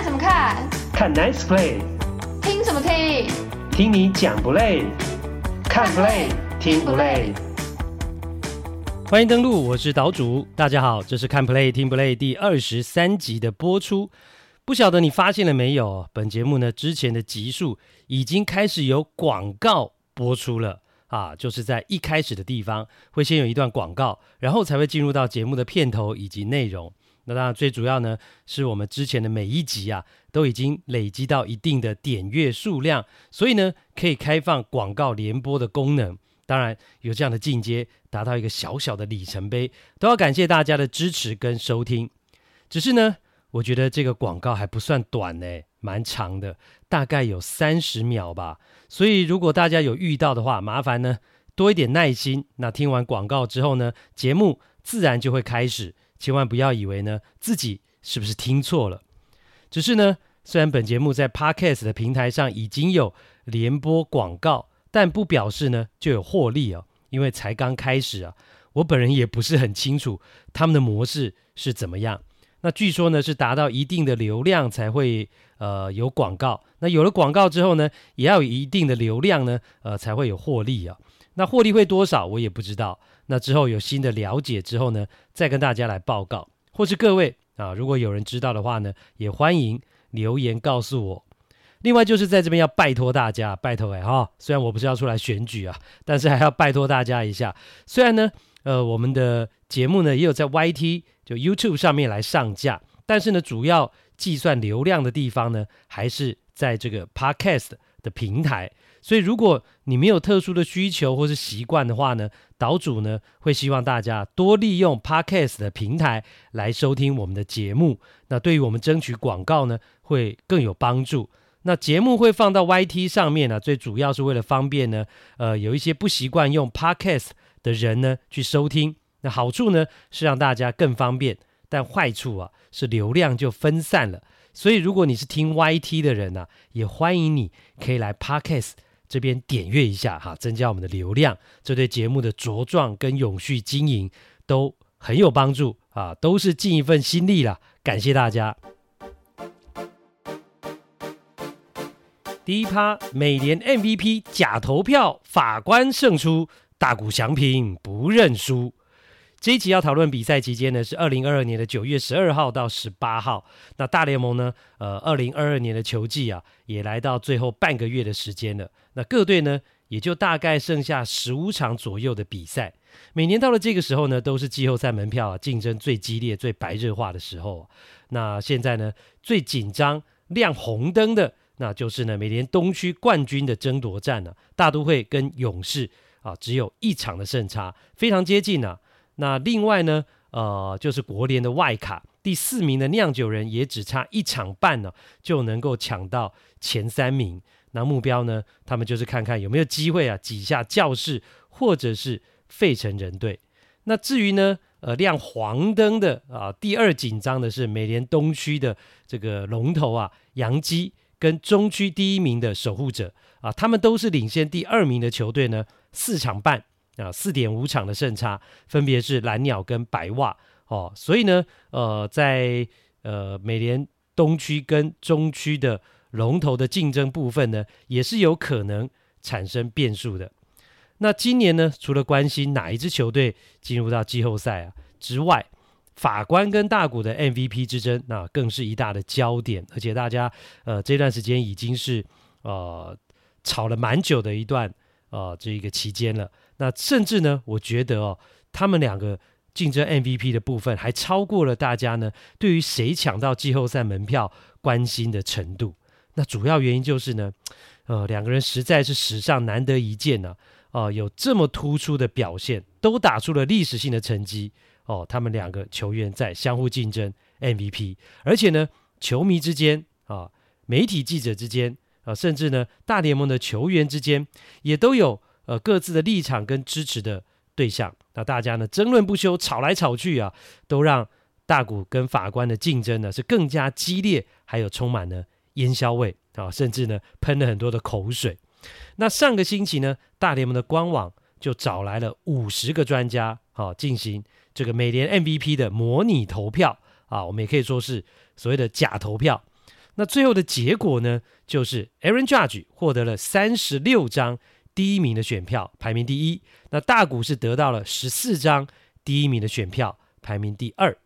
看什么看？看 Nice Play。听什么听？听你讲不累？看 Play 听不累？欢迎登录，我是岛主。大家好，这是看 Play 听不累第二十三集的播出。不晓得你发现了没有？本节目呢，之前的集数已经开始有广告播出了啊，就是在一开始的地方会先有一段广告，然后才会进入到节目的片头以及内容。那当然，最主要呢，是我们之前的每一集啊，都已经累积到一定的点阅数量，所以呢，可以开放广告联播的功能。当然，有这样的进阶，达到一个小小的里程碑，都要感谢大家的支持跟收听。只是呢，我觉得这个广告还不算短呢，蛮长的，大概有三十秒吧。所以如果大家有遇到的话，麻烦呢多一点耐心。那听完广告之后呢，节目自然就会开始。千万不要以为呢自己是不是听错了，只是呢，虽然本节目在 Podcast 的平台上已经有联播广告，但不表示呢就有获利哦，因为才刚开始啊，我本人也不是很清楚他们的模式是怎么样。那据说呢是达到一定的流量才会呃有广告，那有了广告之后呢，也要有一定的流量呢，呃才会有获利啊。那获利会多少我也不知道。那之后有新的了解之后呢，再跟大家来报告，或是各位啊，如果有人知道的话呢，也欢迎留言告诉我。另外就是在这边要拜托大家，拜托哎哈，虽然我不是要出来选举啊，但是还要拜托大家一下。虽然呢，呃，我们的节目呢也有在 YT 就 YouTube 上面来上架，但是呢，主要计算流量的地方呢，还是在这个 Podcast 的平台。所以，如果你没有特殊的需求或是习惯的话呢，岛主呢会希望大家多利用 Podcast 的平台来收听我们的节目。那对于我们争取广告呢，会更有帮助。那节目会放到 YT 上面呢，最主要是为了方便呢，呃，有一些不习惯用 Podcast 的人呢去收听。那好处呢是让大家更方便，但坏处啊是流量就分散了。所以，如果你是听 YT 的人呢，也欢迎你可以来 Podcast。这边点阅一下哈，增加我们的流量，这对节目的茁壮跟永续经营都很有帮助啊，都是尽一份心力啦，感谢大家。第一趴，美联 MVP 假投票，法官胜出，大鼓祥平不认输。这一集要讨论比赛期间呢，是二零二二年的九月十二号到十八号。那大联盟呢，呃，二零二二年的球季啊，也来到最后半个月的时间了。那各队呢，也就大概剩下十五场左右的比赛。每年到了这个时候呢，都是季后赛门票啊竞争最激烈、最白热化的时候。那现在呢，最紧张、亮红灯的，那就是呢，每年东区冠军的争夺战了。大都会跟勇士啊，只有一场的胜差，非常接近啊。那另外呢，呃，就是国联的外卡第四名的酿酒人也只差一场半呢，就能够抢到前三名。那目标呢，他们就是看看有没有机会啊，挤下教士或者是费城人队。那至于呢，呃，亮黄灯的啊，第二紧张的是美联东区的这个龙头啊，洋基跟中区第一名的守护者啊，他们都是领先第二名的球队呢，四场半。啊，四点五场的胜差，分别是蓝鸟跟白袜哦，所以呢，呃，在呃美联东区跟中区的龙头的竞争部分呢，也是有可能产生变数的。那今年呢，除了关心哪一支球队进入到季后赛啊之外，法官跟大谷的 MVP 之争，那更是一大的焦点，而且大家呃这段时间已经是呃吵了蛮久的一段呃这个期间了。那甚至呢，我觉得哦，他们两个竞争 MVP 的部分还超过了大家呢对于谁抢到季后赛门票关心的程度。那主要原因就是呢，呃，两个人实在是史上难得一见呢，啊，呃，有这么突出的表现，都打出了历史性的成绩哦。他们两个球员在相互竞争 MVP，而且呢，球迷之间啊，媒体记者之间啊，甚至呢，大联盟的球员之间也都有。呃，各自的立场跟支持的对象，那大家呢争论不休，吵来吵去啊，都让大谷跟法官的竞争呢是更加激烈，还有充满了烟硝味啊，甚至呢喷了很多的口水。那上个星期呢，大联盟的官网就找来了五十个专家，啊，进行这个美联 MVP 的模拟投票啊，我们也可以说是所谓的假投票。那最后的结果呢，就是 Aaron Judge 获得了三十六张第一名的选票，排名第一。那大谷是得到了十四张第一名的选票，排名第二。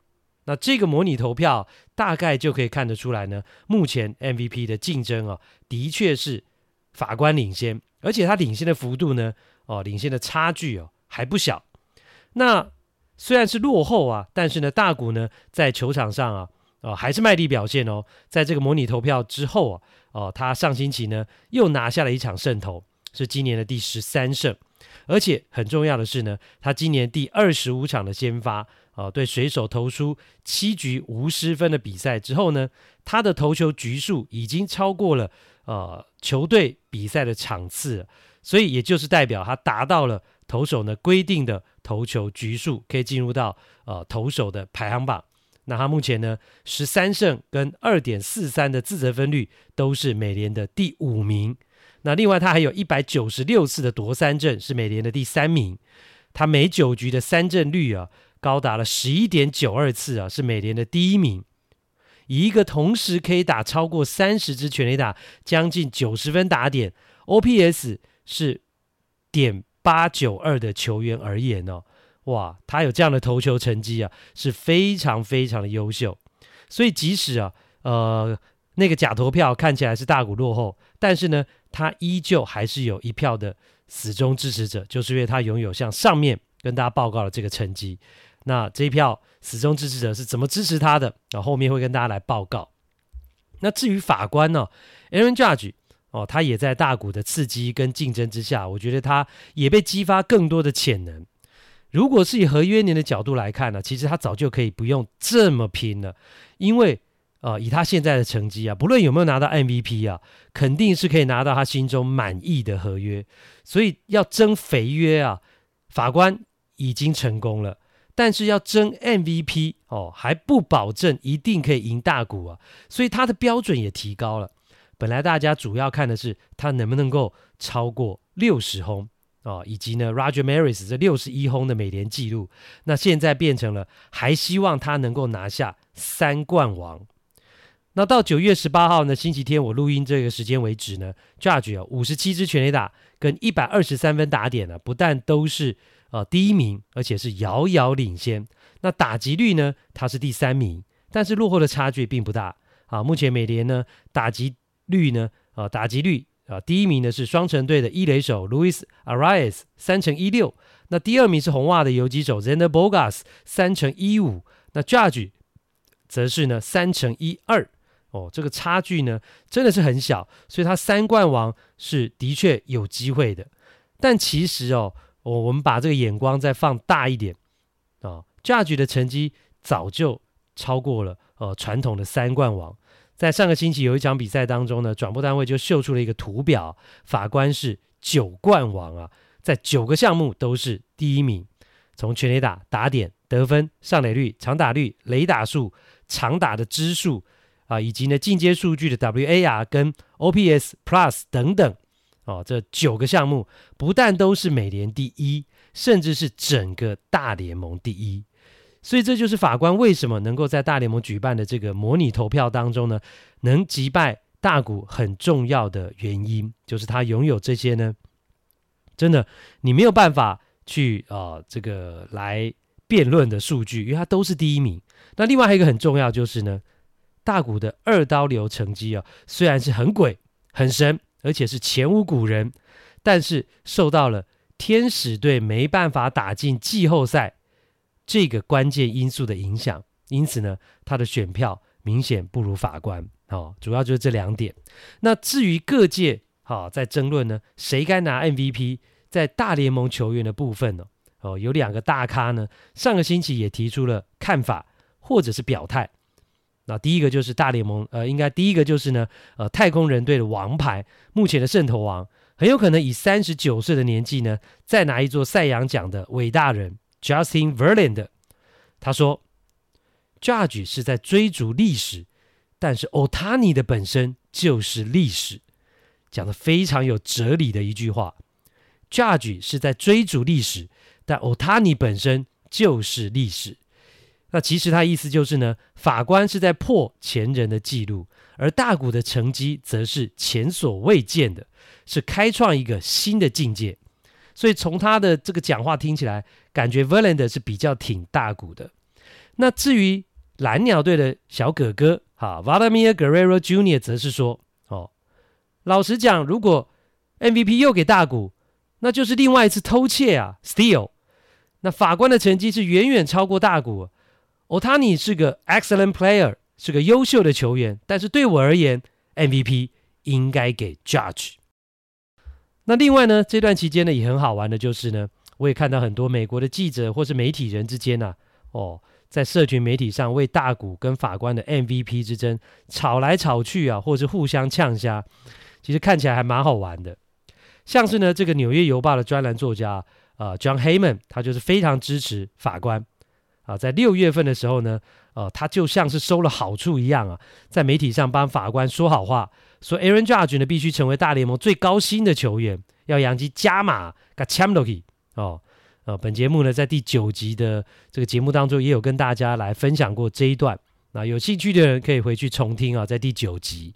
那这个模拟投票大概就可以看得出来呢，目前 MVP 的竞争啊，的确是法官领先，而且他领先的幅度呢，哦，领先的差距哦还不小。那虽然是落后啊，但是呢，大谷呢在球场上啊，哦，还是卖力表现哦。在这个模拟投票之后啊，哦，他上星期呢又拿下了一场胜投，是今年的第十三胜。而且很重要的是呢，他今年第二十五场的先发，啊，对水手投出七局无失分的比赛之后呢，他的投球局数已经超过了呃球队比赛的场次，所以也就是代表他达到了投手呢规定的投球局数，可以进入到呃投手的排行榜。那他目前呢十三胜跟二点四三的自责分率都是美联的第五名。那另外他还有一百九十六次的夺三振，是美联的第三名。他每九局的三振率啊，高达了十一点九二次啊，是美联的第一名。以一个同时可以打超过三十支全垒打，将近九十分打点，OPS 是点八九二的球员而言哦，哇，他有这样的投球成绩啊，是非常非常的优秀。所以即使啊，呃，那个假投票看起来是大谷落后，但是呢，他依旧还是有一票的死忠支持者，就是因为他拥有像上面跟大家报告的这个成绩。那这一票死忠支持者是怎么支持他的？那后面会跟大家来报告。那至于法官呢，Aaron Judge 哦，他也在大股的刺激跟竞争之下，我觉得他也被激发更多的潜能。如果是以合约年的角度来看呢，其实他早就可以不用这么拼了，因为呃，以他现在的成绩啊，不论有没有拿到 MVP 啊，肯定是可以拿到他心中满意的合约。所以要争肥约啊，法官已经成功了。但是要争 MVP 哦，还不保证一定可以赢大谷啊，所以他的标准也提高了。本来大家主要看的是他能不能够超过六十轰啊，以及呢 Roger Maris 这六十一轰的美联纪录，那现在变成了还希望他能够拿下三冠王。那到九月十八号呢，星期天我录音这个时间为止呢，Judge 啊五十七支全垒打跟一百二十三分打点呢，不但都是。呃，第一名，而且是遥遥领先。那打击率呢？他是第三名，但是落后的差距并不大啊。目前美联呢，打击率呢，呃，打击率啊，第一名呢是双城队的一垒手 Louis Arraez 三乘一六，那第二名是红袜的游击手 Xander Bogaerts 三乘一五，那 Judge 则是呢三乘一二。哦，这个差距呢真的是很小，所以他三冠王是的确有机会的。但其实哦。我我们把这个眼光再放大一点啊，Judge 的成绩早就超过了呃传统的三冠王。在上个星期有一场比赛当中呢，转播单位就秀出了一个图表，法官是九冠王啊，在九个项目都是第一名，从全垒打、打点、得分、上垒率、长打率、雷打数、长打的支数啊，以及呢进阶数据的 WAR 跟 OPS Plus 等等。哦，这九个项目不但都是美联第一，甚至是整个大联盟第一，所以这就是法官为什么能够在大联盟举办的这个模拟投票当中呢，能击败大谷很重要的原因，就是他拥有这些呢，真的你没有办法去啊、这个来辩论的数据，因为他都是第一名。那另外还有一个很重要就是呢，大谷的二刀流成绩啊，虽然是很鬼很神。而且是前无古人，但是受到了天使队没办法打进季后赛这个关键因素的影响，因此呢，他的选票明显不如法官。哦，主要就是这两点。那至于各界好、哦、在争论呢，谁该拿 MVP，在大联盟球员的部分呢，哦，有两个大咖呢，上个星期也提出了看法或者是表态。那第一个就是大联盟，呃，应该第一个就是呢，呃，太空人队的王牌，目前的胜投王，很有可能以三十九岁的年纪呢，再拿一座赛扬奖的伟大人 Justin Verland。他说，Judge 是在追逐历史，但是 Otani 的本身就是历史，讲的非常有哲理的一句话。Judge 是在追逐历史，但 Otani 本身就是历史。那其实他意思就是呢，法官是在破前人的记录，而大谷的成绩则是前所未见的，是开创一个新的境界。所以从他的这个讲话听起来，感觉 Verlander 是比较挺大谷的。那至于蓝鸟队的小哥哥哈 Vladimir Guerrero Jr. 则是说：“哦，老实讲，如果 MVP 又给大谷，那就是另外一次偷窃啊，steal。那法官的成绩是远远超过大谷。Otani 是个 excellent player，是个优秀的球员，但是对我而言，MVP 应该给 Judge。那另外呢，这段期间呢也很好玩的，就是呢，我也看到很多美国的记者或是媒体人之间啊，哦。”在社群媒体上为大谷跟法官的 MVP 之争吵来吵去啊，或是互相呛声，其实看起来还蛮好玩的。像是呢，这个《纽约邮报》的专栏作家啊、呃、，John Heyman，他就是非常支持法官啊。在六月份的时候呢，呃，他就像是收了好处一样啊，在媒体上帮法官说好话，说 Aaron Judge 呢必须成为大联盟最高薪的球员，要杨基加码给签落去哦。呃，本节目呢，在第九集的这个节目当中，也有跟大家来分享过这一段。那有兴趣的人可以回去重听啊，在第九集。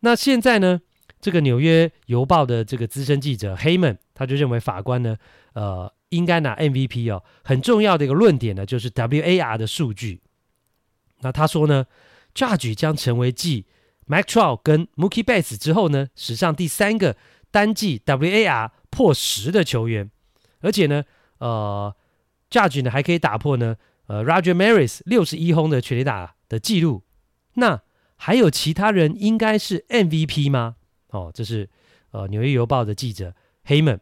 那现在呢，这个《纽约邮报》的这个资深记者 Haman，他就认为法官呢，呃，应该拿 MVP 哦。很重要的一个论点呢，就是 WAR 的数据。那他说呢，Judge 将成为继 Mike Trout 跟 Mookie Betts 之后呢，史上第三个单季 WAR 破十的球员，而且呢。呃，Judge 呢还可以打破呢，呃，Roger Maris 六十一轰的全垒打的记录。那还有其他人应该是 MVP 吗？哦，这是呃《纽约邮报》的记者 Heyman。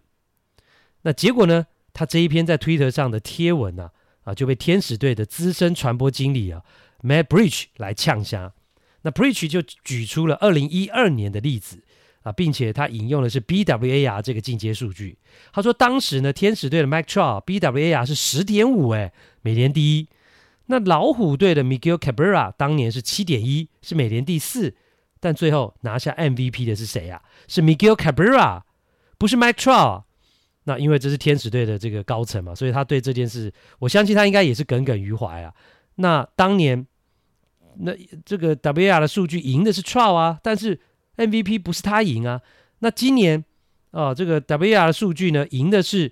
那结果呢，他这一篇在 Twitter 上的贴文呢，啊，啊，就被天使队的资深传播经理啊 Matt Bridge 来呛声。那 Bridge 就举出了二零一二年的例子。啊，并且他引用的是 BWAR 这个进阶数据。他说，当时呢，天使队的 Mike Trout BWAR 是十点五，哎，美联第一。那老虎队的 Miguel Cabrera 当年是七点一，是美联第四。但最后拿下 MVP 的是谁啊？是 Miguel Cabrera，不是 Mike Trout。那因为这是天使队的这个高层嘛，所以他对这件事，我相信他应该也是耿耿于怀啊。那当年那这个 W R 的数据赢的是 Trout 啊，但是。MVP 不是他赢啊，那今年啊、呃，这个 W R 的数据呢，赢的是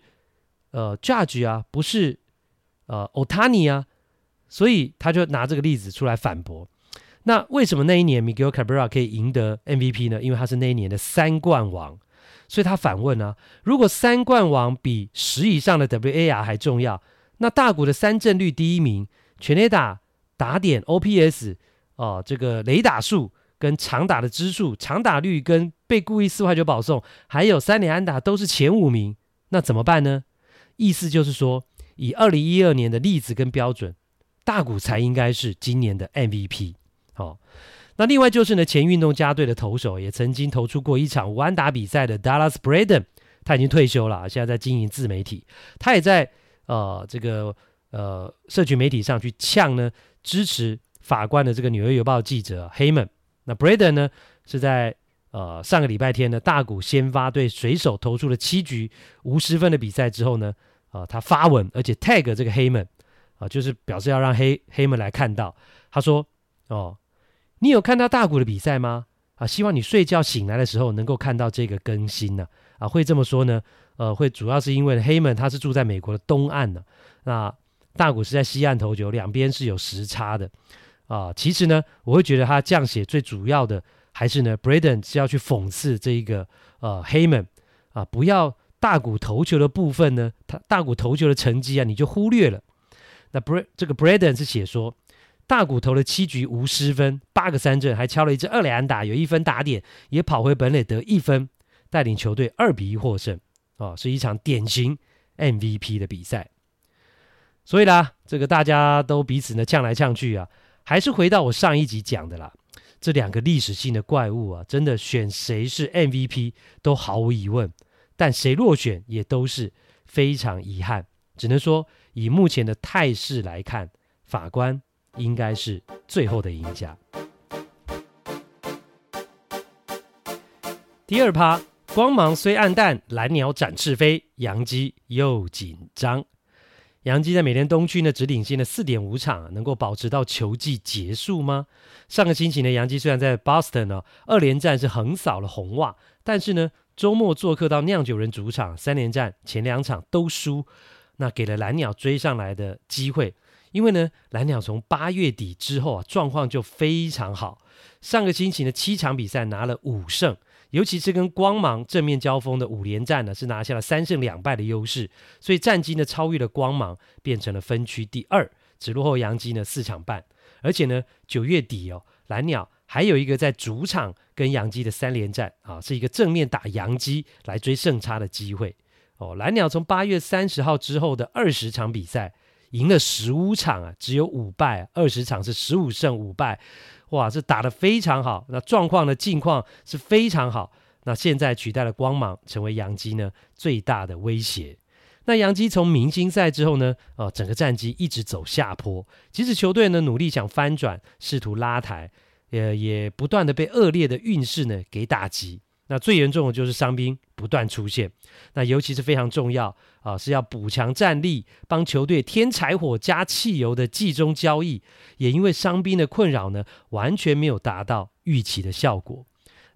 呃 Judge 啊，不是呃 Ohtani 啊，所以他就拿这个例子出来反驳。那为什么那一年 Miguel Cabrera 可以赢得 MVP 呢？因为他是那一年的三冠王，所以他反问啊，如果三冠王比十以上的 WAR 还重要，那大谷的三振率第一名，全垒打、打点、OPS 哦、这个雷打数。跟长打的支数、长打率跟被故意四坏球保送，还有三连安打都是前五名，那怎么办呢？意思就是说，以二零一二年的例子跟标准，大谷才应该是今年的 MVP。好、哦，那另外就是呢，前运动家队的投手也曾经投出过一场无安打比赛的 Dallas Braden，他已经退休了，现在在经营自媒体，他也在呃这个呃社群媒体上去呛呢支持法官的这个纽约邮报记者 Hamon。那 Braden 呢是在呃上个礼拜天呢，大谷先发对水手投出了七局无失分的比赛之后呢，啊、呃、他发文而且 tag 这个 Hamon 啊、呃，就是表示要让黑 Heyman 来看到。他说：“哦，你有看到大谷的比赛吗？啊，希望你睡觉醒来的时候能够看到这个更新呢。啊，会这么说呢？呃，会主要是因为黑门他是住在美国的东岸呢，那大谷是在西岸投球，两边是有时差的。”啊，其实呢，我会觉得他这样写最主要的还是呢，Braden 是要去讽刺这一个呃黑门啊，不要大谷投球的部分呢，他大谷投球的成绩啊，你就忽略了。那 Br 这个 Braden 是写说，大谷投了七局无失分，八个三振，还敲了一支二垒安打，有一分打点，也跑回本垒得一分，带领球队二比一获胜啊，是一场典型 MVP 的比赛。所以啦，这个大家都彼此呢呛来呛去啊。还是回到我上一集讲的啦，这两个历史性的怪物啊，真的选谁是 MVP 都毫无疑问，但谁落选也都是非常遗憾。只能说以目前的态势来看，法官应该是最后的赢家。第二趴，光芒虽暗淡，蓝鸟展翅飞，洋基又紧张。洋基在美联东区呢只领先了四点五场，能够保持到球季结束吗？上个星期呢，洋基虽然在 Boston 呢二连战是横扫了红袜，但是呢周末做客到酿酒人主场，三连战前两场都输，那给了蓝鸟追上来的机会。因为呢，蓝鸟从八月底之后啊，状况就非常好。上个星期呢，七场比赛拿了五胜，尤其是跟光芒正面交锋的五连战呢，是拿下了三胜两败的优势，所以战绩呢超越了光芒，变成了分区第二，只落后洋基呢四场半。而且呢，九月底哦，蓝鸟还有一个在主场跟洋基的三连战啊，是一个正面打洋基来追胜差的机会哦。蓝鸟从八月三十号之后的二十场比赛。赢了十五场啊，只有五败，二十场是十五胜五败，哇，这打得非常好。那状况的境况是非常好。那现在取代了光芒，成为杨基呢最大的威胁。那杨基从明星赛之后呢，呃，整个战绩一直走下坡。即使球队呢努力想翻转，试图拉抬，呃，也不断的被恶劣的运势呢给打击。那最严重的就是伤兵不断出现，那尤其是非常重要啊，是要补强战力，帮球队添柴火加汽油的季中交易，也因为伤兵的困扰呢，完全没有达到预期的效果。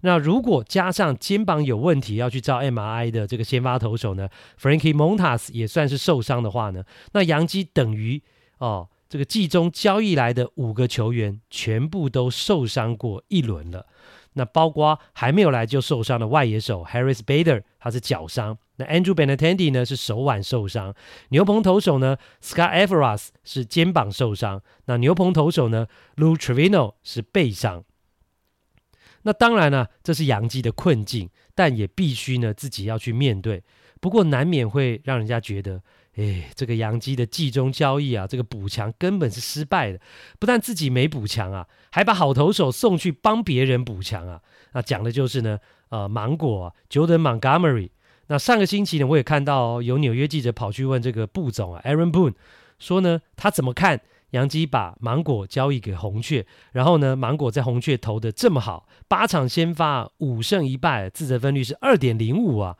那如果加上肩膀有问题要去照 MRI 的这个先发投手呢，Frankie Montas 也算是受伤的话呢，那洋基等于哦，这个季中交易来的五个球员全部都受伤过一轮了。那包括还没有来就受伤的外野手 Harris Bader，他是脚伤；那 Andrew Benintendi 呢是手腕受伤；牛棚投手呢 Scott Effros 是肩膀受伤；那牛棚投手呢 Lou Trivino 是背伤。那当然呢，这是洋基的困境，但也必须呢自己要去面对。不过难免会让人家觉得。哎，这个洋基的季中交易啊，这个补强根本是失败的。不但自己没补强啊，还把好投手送去帮别人补强啊。那讲的就是呢，呃，芒果啊，Jordan Montgomery。那上个星期呢，我也看到、有纽约记者跑去问这个布总啊，Aaron Boone，说呢，他怎么看洋基把芒果交易给红雀，然后呢，芒果在红雀投的这么好，八场先发五胜一败，自责分率是二点零五啊。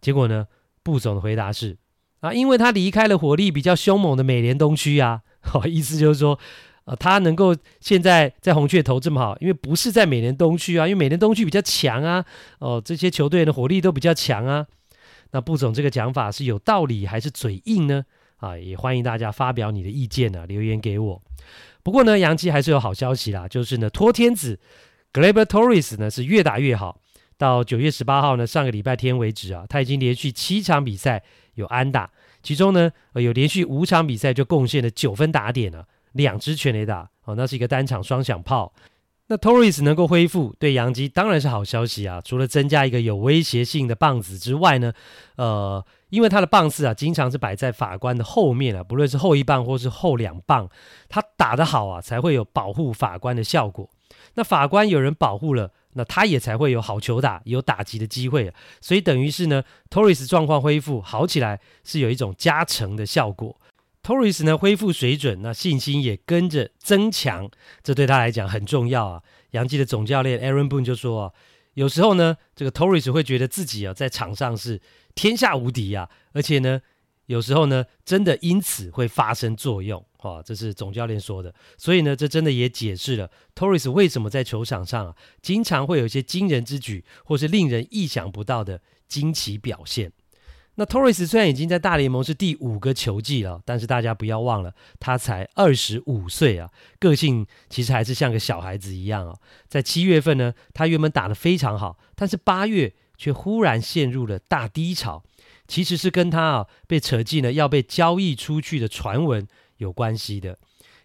结果呢，布总的回答是。啊，因为他离开了火力比较凶猛的美联东区啊，好，意思就是说，呃，他能够现在在红雀投这么好，因为不是在美联东区啊，因为美联东区比较强啊，哦、这些球队的火力都比较强啊。那布总这个讲法是有道理还是嘴硬呢？啊，也欢迎大家发表你的意见呢、啊，留言给我。不过呢，洋基还是有好消息啦，就是呢，托天子 Gleber Torres 呢是越打越好。到九月十八号呢，上个礼拜天为止啊，他已经连续七场比赛有安打，其中呢，呃，有连续五场比赛就贡献了九分打点了，两支全垒打，哦，那是一个单场双响炮。那 Torres 能够恢复，对洋基当然是好消息啊。除了增加一个有威胁性的棒子之外呢，呃，因为他的棒次啊，经常是摆在法官的后面啊，不论是后一棒或是后两棒，他打得好啊，才会有保护法官的效果。那法官有人保护了。那他也才会有好球打，有打击的机会，所以等于是呢，Torres 状况恢复好起来，是有一种加成的效果。Torres 呢恢复水准，那信心也跟着增强，这对他来讲很重要啊。杨基的总教练 Aaron Boone 就说啊，有时候呢，这个 Torres 会觉得自己啊在场上是天下无敌啊，而且呢。有时候呢，真的因此会发生作用，哦，这是总教练说的。所以呢，这真的也解释了 Torres 为什么在球场上啊，经常会有一些惊人之举，或是令人意想不到的惊奇表现。那 Torres 虽然已经在大联盟是第五个球季了，但是大家不要忘了，他才二十五岁啊，个性其实还是像个小孩子一样啊。在七月份呢，他原本打得非常好，但是八月却忽然陷入了大低潮。其实是跟他啊被扯进了要被交易出去的传闻有关系的，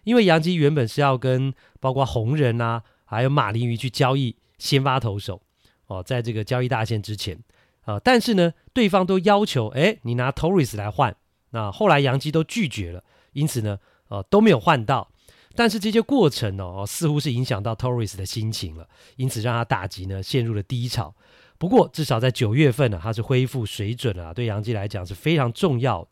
因为杨基原本是要跟包括红人啊，还有马林鱼去交易先发投手哦，在这个交易大限之前啊、但是呢，对方都要求哎，你拿 Torres 来换，那后来杨基都拒绝了，因此呢，呃，都没有换到，但是这些过程哦，似乎是影响到 Torres 的心情了，因此让他打击呢陷入了低潮。不过，至少在九月份呢，他是恢复水准了啊，对杨基来讲是非常重要。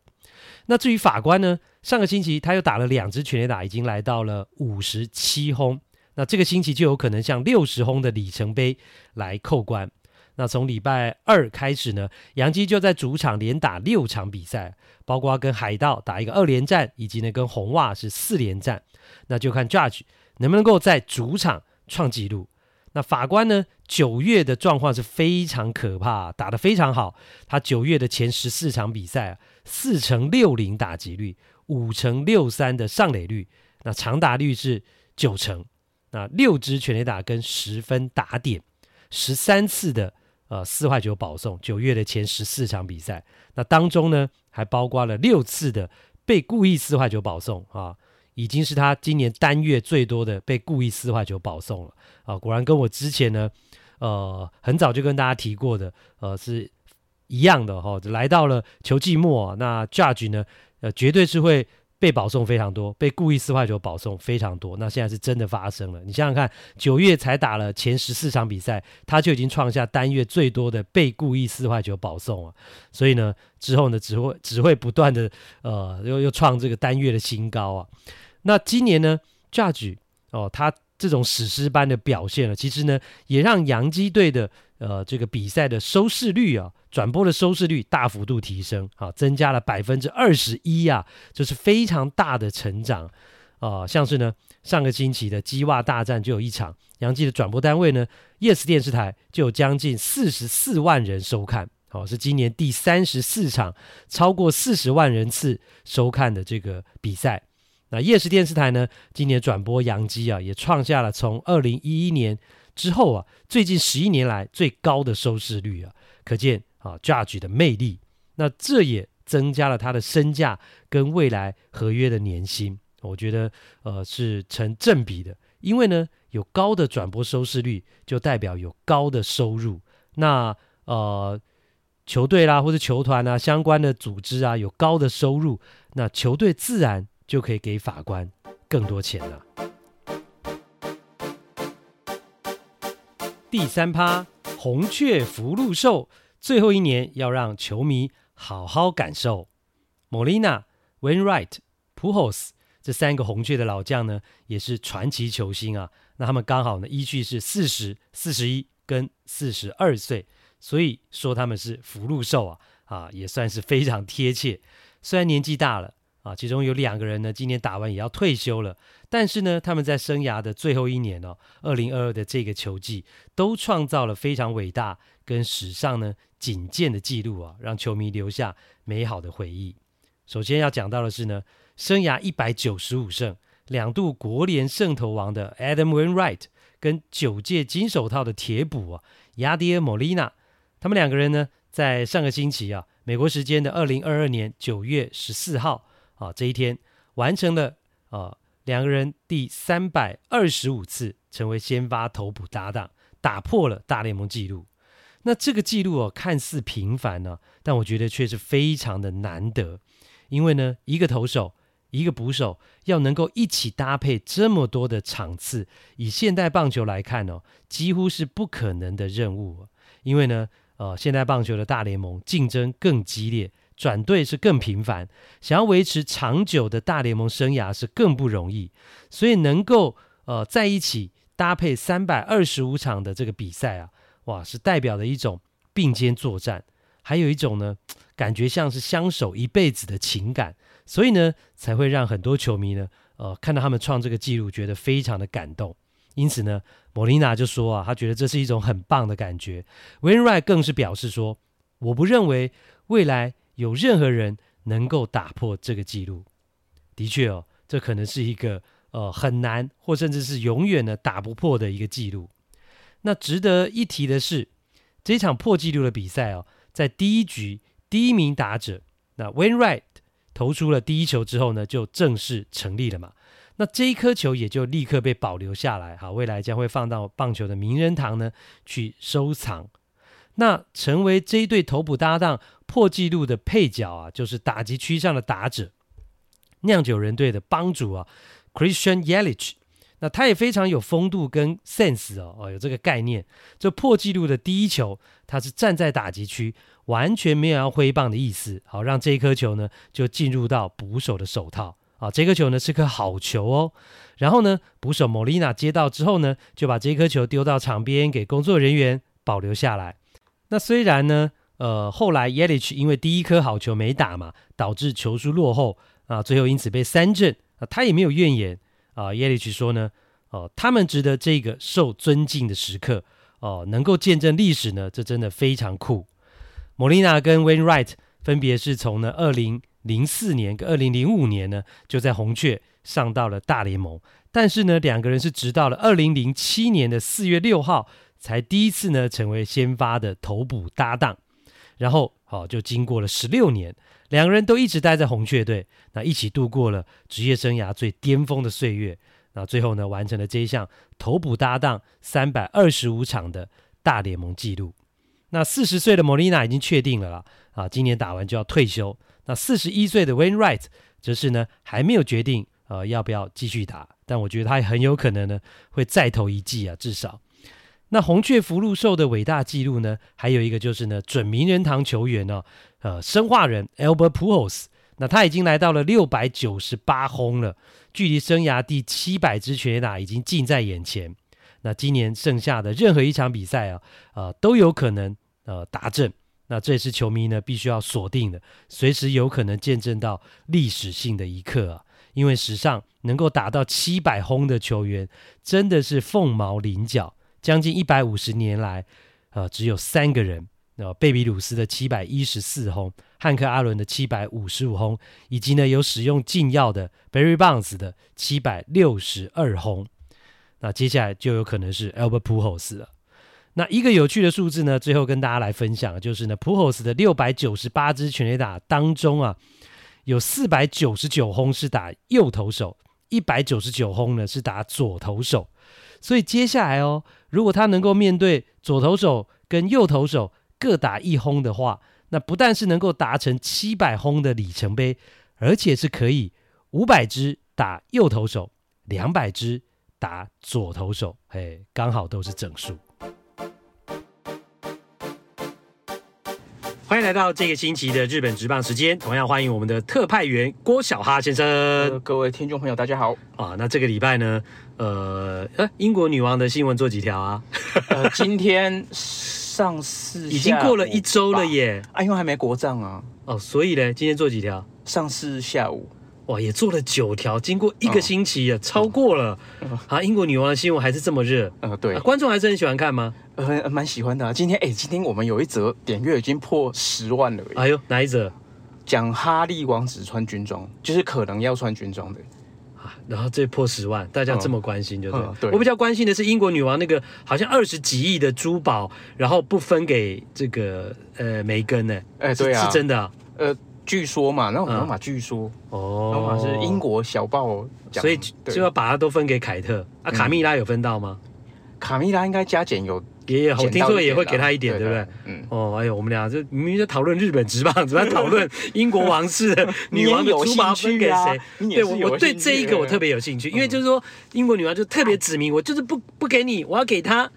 那至于法官呢，上个星期他又打了两支全垒打，已经来到了五十七轰。那这个星期就有可能向六十轰的里程碑来扣关。那从礼拜二开始呢，洋基就在主场连打六场比赛，包括跟海盗打一个二连战，以及呢跟红袜是四连战。那就看 Judge 能不能够在主场创纪录。那法官呢，九月的状况是非常可怕，打得非常好。他九月的前十四场比赛，四成六零打击率，五成六三的上垒率，那长打率是九成，那六支全垒打跟十分打点，十三次的。呃，四坏九保送，九月的前十四场比赛，那当中呢，还包括了六次的被故意四坏九保送啊，已经是他今年单月最多的被故意四坏球保送了啊，果然跟我之前呢，呃，很早就跟大家提过的，呃，是一样的哈、哦，来到了球季末啊，那 Judge 呢，呃，绝对是会。被保送非常多，被故意四坏球保送非常多。那现在是真的发生了。你想想看，九月才打了前十四场比赛，他就已经创下单月最多的被故意四坏球保送啊。所以呢，之后呢，只会只会不断的呃，又又创这个单月的新高啊。那今年呢，Judge 哦，他这种史诗般的表现了，其实呢，也让洋基队的。呃，这个比赛的收视率啊，转播的收视率大幅度提升啊，增加了百分之二十一啊，这是非常大的成长啊、像是呢，上个星期的鸡袜大战就有一场，杨记的转播单位呢，YES 电视台就有将近四十四万人收看，好、哦，是今年第三十四场超过四十万人次收看的这个比赛。那 YES 电视台呢，今年转播杨基啊，也创下了从二零一一年。之后啊，最近十一年来最高的收视率啊，可见啊，Judge 的魅力。那这也增加了他的身价跟未来合约的年薪，我觉得呃是成正比的。因为呢，有高的转播收视率，就代表有高的收入。那呃，球队啦或者球团啊相关的组织啊有高的收入，那球队自然就可以给法官更多钱了。第三趴，红雀福禄寿，最后一年要让球迷好好感受。Molina、Wainwright、p u h o s 这三个红雀的老将呢，也是传奇球星啊。那他们刚好呢，依据是四十四十一跟四十二岁，所以说他们是福禄寿啊，啊，也算是非常贴切。虽然年纪大了。啊，其中有两个人呢，今年打完也要退休了。但是呢，他们在生涯的最后一年哦，二零二二的这个球季，都创造了非常伟大跟史上呢仅见的记录啊，让球迷留下美好的回忆。首先要讲到的是呢，生涯一百九十五胜、两度国联胜投王的 Adam Wainwright，跟九届金手套的铁捕啊，Yadier Molina，他们两个人呢，在上个星期啊，美国时间的二零二二年九月十四号。啊，这一天完成了啊，两个人第三百二十五次成为先发投捕搭档，打破了大联盟纪录。那这个纪录哦，看似平凡呢，但我觉得却是非常的难得。因为呢，一个投手，一个捕手要能够一起搭配这么多的场次，以现代棒球来看哦，几乎是不可能的任务。因为呢，呃，现代棒球的大联盟竞争更激烈。转队是更频繁，想要维持长久的大联盟生涯是更不容易，所以能够呃在一起搭配三百二十五场的这个比赛啊，哇，是代表了一种并肩作战，还有一种呢感觉像是相守一辈子的情感，所以呢才会让很多球迷呢呃看到他们创这个纪录，觉得非常的感动。因此呢，莫莉娜就说啊，他觉得这是一种很棒的感觉。w i n r i g h t 更是表示说，我不认为未来。有任何人能够打破这个记录？的确哦，这可能是一个呃很难，或甚至是永远的打不破的一个记录。那值得一提的是，这场破纪录的比赛哦，在第一局第一名打者那 Wainwright 投出了第一球之后呢，就正式成立了嘛。那这一颗球也就立刻被保留下来，好，未来将会放到棒球的名人堂呢去收藏。那成为这一对投捕搭档破纪录的配角啊，就是打击区上的打者，酿酒人队的帮主啊，Christian Yelich。那他也非常有风度跟 sense 哦，哦，有这个概念。这破纪录的第一球，他是站在打击区，完全没有要挥棒的意思，好让这一颗球呢就进入到捕手的手套啊。这颗球呢是颗好球哦。然后呢，捕手 Molina 接到之后呢，就把这颗球丢到场边给工作人员保留下来。那虽然呢，呃，后来 Yelich 因为第一颗好球没打嘛，导致球数落后啊，最后因此被三振啊，他也没有怨言啊。Yelich 说呢，哦、他们值得这个受尊敬的时刻哦、能够见证历史呢，这真的非常酷。莫莉纳跟 Wainwright 分别是从呢二零零四年跟二零零五年呢就在红雀上到了大联盟，但是呢两个人是直到了二零零七年的四月六号才第一次呢成为先发的投捕搭档。然后，好，就经过了十六年，两个人都一直待在红雀队，那一起度过了职业生涯最巅峰的岁月。那最后呢，完成了这一项投捕搭档三百二十五场的大联盟纪录。那四十岁的莫莉纳已经确定了啦，啊，今年打完就要退休。那四十一岁的 Wainwright 则是呢，还没有决定，呃，要不要继续打。但我觉得他也很有可能呢，会再投一季啊，至少。那红雀福禄寿的伟大纪录呢，还有一个就是呢，准名人堂球员哦，呃，生化人 Albert Pujols，那他已经来到了六百九十八轰了，距离生涯第七百支全垒打已经近在眼前。那今年剩下的任何一场比赛啊，呃，都有可能呃达阵。那这也是球迷呢必须要锁定的，随时有可能见证到历史性的一刻啊，因为史上能够打到七百轰的球员真的是凤毛麟角。将近一百五十年来，呃，只有三个人，呃，贝比鲁斯的七百一十四轰，汉克阿伦的七百五十五轰，以及呢有使用禁药的 Barry Bonds 的七百六十二轰。那接下来就有可能是 Albert Pujols 了。那一个有趣的数字呢，最后跟大家来分享，就是呢 Pujols 的六百九十八支全垒打当中啊，有四百九十九轰是打右投手，一百九十九轰呢是打左投手。所以接下来哦，如果他能够面对左投手跟右投手各打一轰的话，那不但是能够达成七百轰的里程碑，而且是可以五百支打右投手，两百支打左投手，嘿，刚好都是整数。欢迎来到这个星期的日本直棒时间，同样欢迎我们的特派员郭小哈先生。呃，各位听众朋友，大家好。啊，那这个礼拜呢，呃，呃，英国女王的新闻做几条啊？呃，今天上市已经过了一周了耶，啊，因为还没国葬啊。哦，所以呢，今天做几条？上市下午。哇，也做了九条，经过一个星期啊，超过了。啊，英国女王的新闻还是这么热。呃，对，观众还是很喜欢看吗？呃，蛮喜欢的。啊今天，哎，今天我们有一则点阅已经破十万了。哎呦，哪一则？讲哈利王子穿军装，就是可能要穿军装的。啊，然后这破十万，大家这么关心，就对。对。我比较关心的是英国女王那个好像二十几亿的珠宝，然后不分给这个呃梅根呢？哎，对啊，是真的。呃。据说嘛，那我们嘛，据说哦，是英国小报讲，所以就要把它都分给凯特啊。卡蜜拉有分到吗？卡蜜拉应该加减有，也有，我听说也会给他一点，对不对？嗯，哦，哎呦，我们俩这明明在讨论日本职棒，怎么在讨论 英国王室 女王的珠宝分给谁？对，我我对这一个我特别有兴趣，因为就是说英国女王就特别指明，我就是不不给你，我要给他。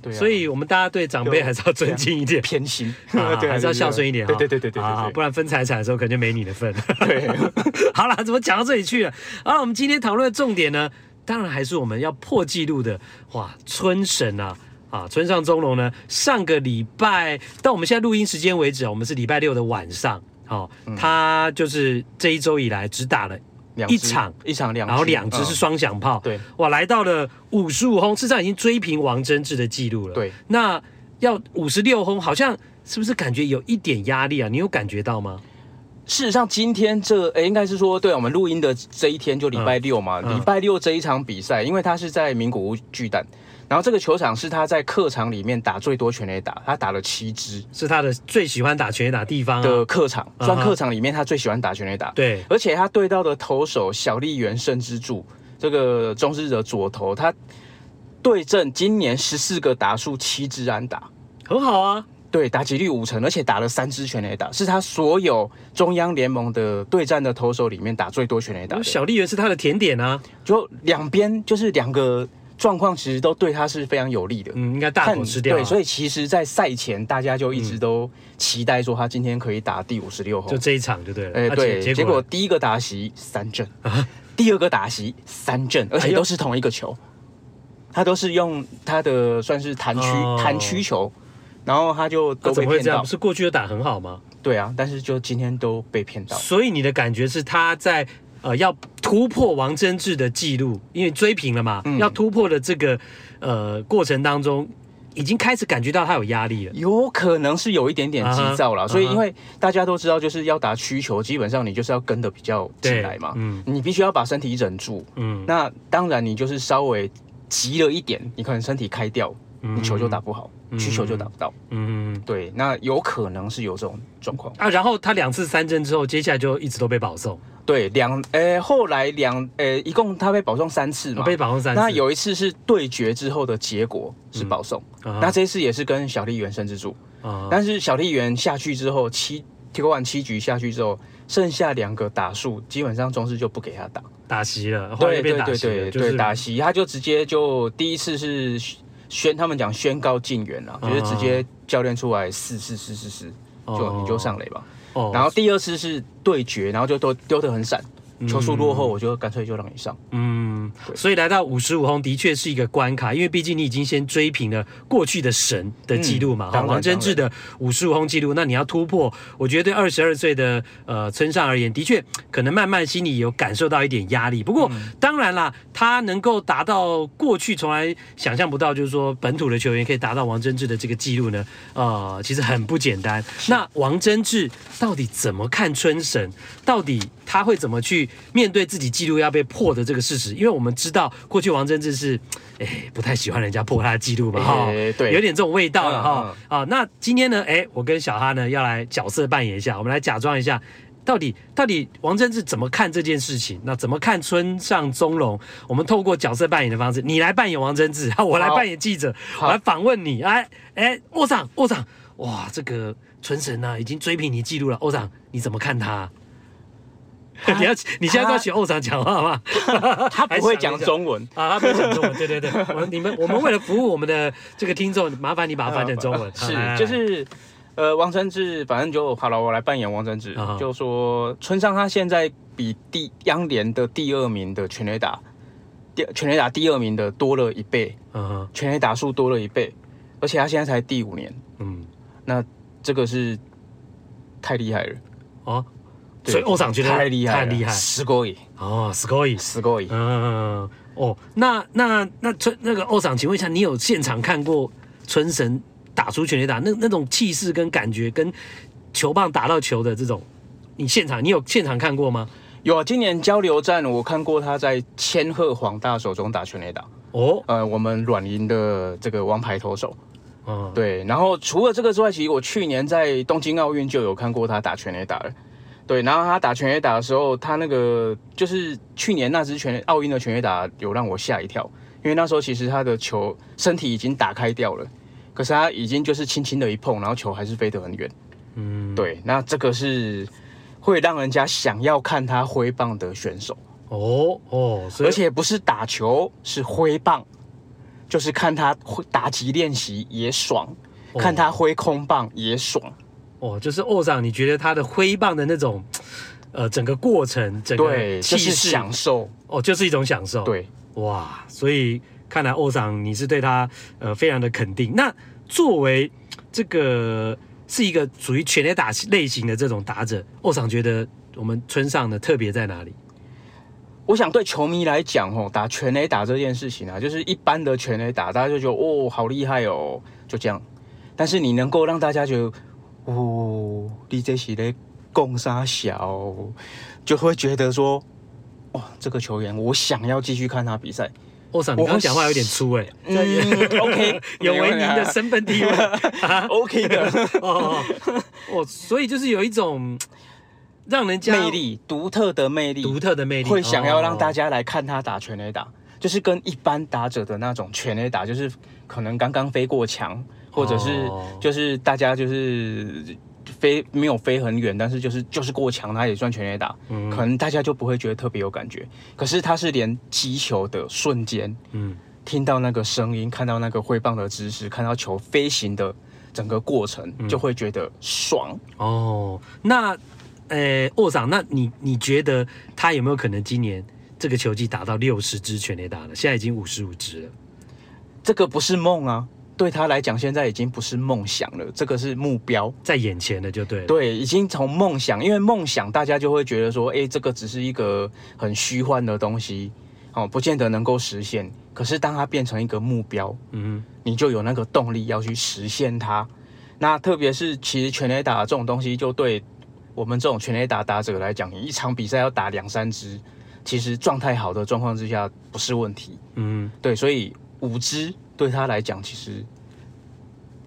对，所以我们大家对长辈还是要尊敬一点，偏 心啊，还是要孝顺一点哈。对对对对对，啊，不然分财产的时候可能就没你的份。对，好了，怎么讲到这里去了？好了，我们今天讨论的重点呢，当然还是我们要破纪录的哇，春神啊啊，村上中龙呢，上个礼拜到我们现在录音时间为止啊，我们是礼拜六的晚上，好，他就是这一周以来只打了。一场一场两，然后两只是双响炮，对，哇，来到了五十五轰，事实上已经追平王贞治的记录了。对，那要五十六轰，好像是不是感觉有一点压力啊？你有感觉到吗？事实上，今天这诶，应该是说，对我们录音的这一天就礼拜六嘛，礼拜六这一场比赛，因为他是在名古屋巨蛋。然后这个球场是他在客场里面打最多全垒打，他打了七支，是他的最喜欢打全垒打地方的客场。算客场里面他最喜欢打全垒打。对，而且他对到的投手小笠原慎之助，这个中日的左投，他对阵今年十四个打数七支安打，很好啊。对，打击率五成，而且打了三支全垒打，是他所有中央联盟的对战的投手里面打最多全垒打。小笠原是他的甜点啊，就两边就是两个。状况其实都对他是非常有利的，嗯，应该大口吃掉。对，所以其实，在赛前大家就一直都期待说他今天可以打第五十六轰，就这一场就对了。哎，对，结果第一个打席三振，第二个打席三振，而且都是同一个球，他都是用他的算是弹曲弹曲球然后他就都被骗到。不是过去就打很好吗？对啊，但是就今天都被骗到。所以你的感觉是他在呃要突破王贞治的记录，因为追平了嘛，嗯、要突破的这个呃过程当中。已经开始感觉到他有压力了，有可能是有一点点急躁了，uh -huh, 所以因为大家都知道，就是要打曲球，基本上你就是要跟的比较进来嘛，嗯，你必须要把身体忍住，嗯，那当然你就是稍微急了一点，你可能身体开掉，你球就打不好，嗯、曲球就打不到，嗯，对，那有可能是有这种状况。啊。然后他两次三振之后，接下来就一直都被保送。对，两呃，后来两呃，一共他被保送三次嘛，被保送三次。那有一次是对决之后的结果是保送，嗯、那这一次也是跟小笠原慎之助，嗯、但是小笠原下去之后七投完七局下去之后，剩下两个打数，基本上中视就不给他打，打席了，对对对对对，打席，他就直接就第一次是宣他们讲宣告禁援了，就是直接教练出来四四四四四，就你就上垒吧。然后第二次是对决，然后就都丢得很闪。球速落后，我就干脆就让你上。嗯，所以来到五十五轰的确是一个关卡，因为毕竟你已经先追平了过去的神的记录嘛，嗯、王贞治的五十五轰记录，那你要突破，我觉得对二十二岁的呃村上而言，的确可能慢慢心里有感受到一点压力。不过、嗯、当然啦，他能够达到过去从来想象不到，就是说本土的球员可以达到王贞治的这个记录呢，呃，其实很不简单。那王贞治到底怎么看春神？到底他会怎么去？面对自己记录要被破的这个事实，因为我们知道过去王贞治是，哎，不太喜欢人家破他的记录吧？哈，对，有点这种味道了哈。啊，那今天呢，哎，我跟小哈呢要来角色扮演一下，我们来假装一下，到底到底王贞治怎么看这件事情？那怎么看村上宗隆？我们透过角色扮演的方式，你来扮演王贞治，我来扮演记者，我来访问你。哎哎，握掌握掌，哇，这个村神呢、啊、已经追平你记录了，欧长，你怎么看他？你要你现在要学欧长讲话吗？他，他不会讲中文啊，他不会讲中文。对对对，我你们我们为了服务我们的这个听众，麻烦你把它翻成中文。是，就是呃，王贞治，反正就好了，我来扮演王贞治，就说村上他现在比第央联的第二名的全垒打，第全垒打第二名的多了一倍，嗯，全垒打数多了一倍，而且他现在才第五年，嗯，那这个是太厉害了啊。所以欧长觉得太厉害，太厉害，すごい哦，すごい，すごい，嗯，哦，那那那村那个欧长，请问一下，你有现场看过村神打出全垒打那那种气势跟感觉，跟球棒打到球的这种，你现场你有现场看过吗？有啊，今年交流战我看过他在千贺滉大手中打全垒打哦，呃，我们软银的这个王牌投手，嗯，对，然后除了这个之外，其实我去年在东京奥运就有看过他打全垒打了。 对，然后他打全垒打的时候，他那个就是去年那支全奥运的全垒打有让我吓一跳，因为那时候其实他的球身体已经打开掉了，可是他已经就是轻轻的一碰，然后球还是飞得很远。嗯，对，那这个是会让人家想要看他挥棒的选手。哦哦，而且不是打球，是挥棒，就是看他挥打击练习也爽，哦，看他挥空棒也爽。哦，就是握掌，你觉得他的挥棒的那种，呃，整个过程，整个气势、就是、享受，哦，就是一种享受。对，哇，所以看来握掌你是对他呃非常的肯定。那作为这个是一个属于全垒打类型的这种打者，握掌觉得我们村上的特别在哪里？我想对球迷来讲，哦，打全垒打这件事情啊，就是一般的全垒打，大家就觉得哦，好厉害哦，就这样。但是你能够让大家觉得。哦，你这是咧攻杀小，就会觉得说，哇，这个球员我想要继续看他比赛。我想你刚刚讲话有点粗哎、欸，嗯，OK，有违您的身份地位，OK 的。哦哦，所以就是有一种让人家魅力独特的魅力，独特的魅力，会想要让大家来看他打全垒打，就是跟一般打者的那种全垒打，就是可能刚刚飞过墙。或者是就是大家就是飞没有飞很远，但是就是就是过墙，他也算全垒打，嗯，可能大家就不会觉得特别有感觉。可是他是连击球的瞬间，嗯，听到那个声音，看到那个挥棒的姿势，看到球飞行的整个过程，嗯，就会觉得爽哦。那呃，沃长，那你你觉得他有没有可能今年这个球季达到六十支全垒打了？现在已经五十五支了，这个不是梦啊。对他来讲，现在已经不是梦想了，这个是目标，在眼前的就对了。对，已经从梦想，因为梦想大家就会觉得说，哎，这个只是一个很虚幻的东西，哦，不见得能够实现。可是当它变成一个目标，嗯，你就有那个动力要去实现它。那特别是其实全垒打这种东西，就对我们这种全垒打打者来讲，你一场比赛要打两三支，其实状态好的状况之下不是问题。嗯，对，所以五支对他来讲，其实。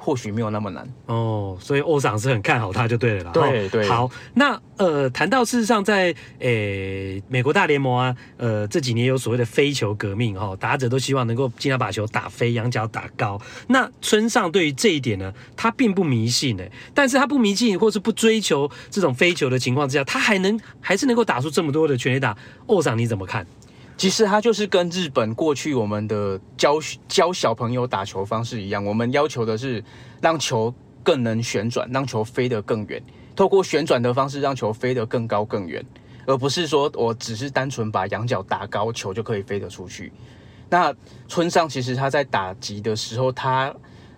或许没有那么难哦，所以欧桑是很看好他就对了啦。对对，好，那呃，谈到事实上在诶、欸、美国大联盟啊，呃这几年有所谓的飞球革命哈，打者都希望能够尽量把球打飞，仰角打高。那村上对于这一点呢，他并不迷信诶，但是他不迷信或是不追求这种飞球的情况之下，他还能还是能够打出这么多的全垒打。欧桑你怎么看？其实它就是跟日本过去我们的教教小朋友打球方式一样，我们要求的是让球更能旋转，让球飞得更远，透过旋转的方式让球飞得更高更远，而不是说我只是单纯把仰角打高，球就可以飞得出去。那村上其实他在打击的时候，他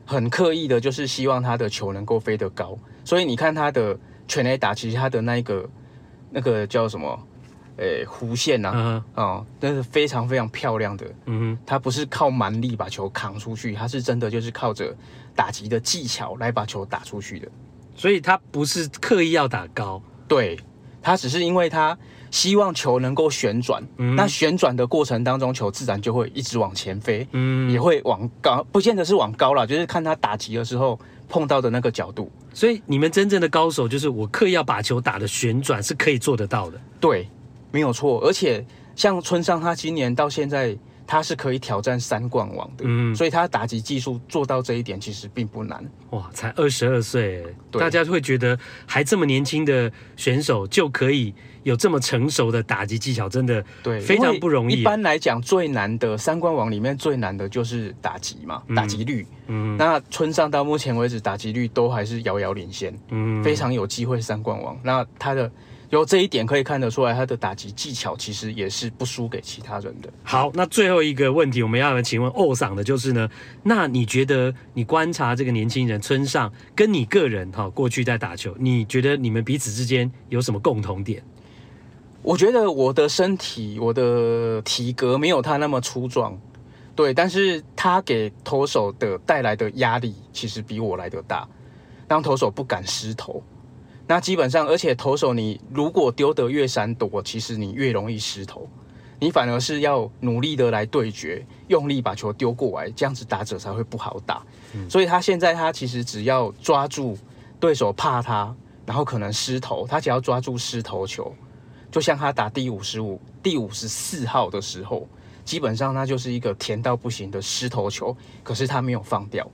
很刻意的就是希望他的球能够飞得高，所以你看他的全垒打，其实他的那一个那个叫什么？诶、欸，弧线呐、啊，哦，那是非常非常漂亮的。嗯哼，他不是靠蛮力把球扛出去，他是真的就是靠着打击的技巧来把球打出去的。所以他不是刻意要打高，对，他只是因为他希望球能够旋转。嗯，那旋转的过程当中，球自然就会一直往前飞。嗯，也会往高，不见得是往高了，就是看他打击的时候碰到的那个角度。所以你们真正的高手，就是我刻意要把球打的旋转，是可以做得到的。对。没有错，而且像村上，他今年到现在他是可以挑战三冠王的，嗯，所以他打击技术做到这一点其实并不难。哇，才二十二岁，大家会觉得还这么年轻的选手就可以有这么成熟的打击技巧，真的对，非常不容易。一般来讲，最难的三冠王里面最难的就是打击嘛，打击率。嗯，那村上到目前为止打击率都还是遥遥领先，嗯，非常有机会三冠王。那他的。有这一点可以看得出来，他的打击技巧其实也是不输给其他人的。好，那最后一个问题，我们要来请问欧桑的就是呢，那你觉得你观察这个年轻人村上，跟你个人哈过去在打球，你觉得你们彼此之间有什么共同点？我觉得我的身体，我的体格没有他那么粗壮，对，但是他给投手的带来的压力其实比我来的大，让投手不敢失投。那基本上，而且投手你如果丢得越闪躲，其实你越容易失投。你反而是要努力的来对决，用力把球丢过来，这样子打者才会不好打。嗯。所以他现在他其实只要抓住对手怕他，然后可能失投，他只要抓住失投球，就像他打第五十五、第五十四号的时候，基本上那就是一个甜到不行的失投球。可是他没有放掉，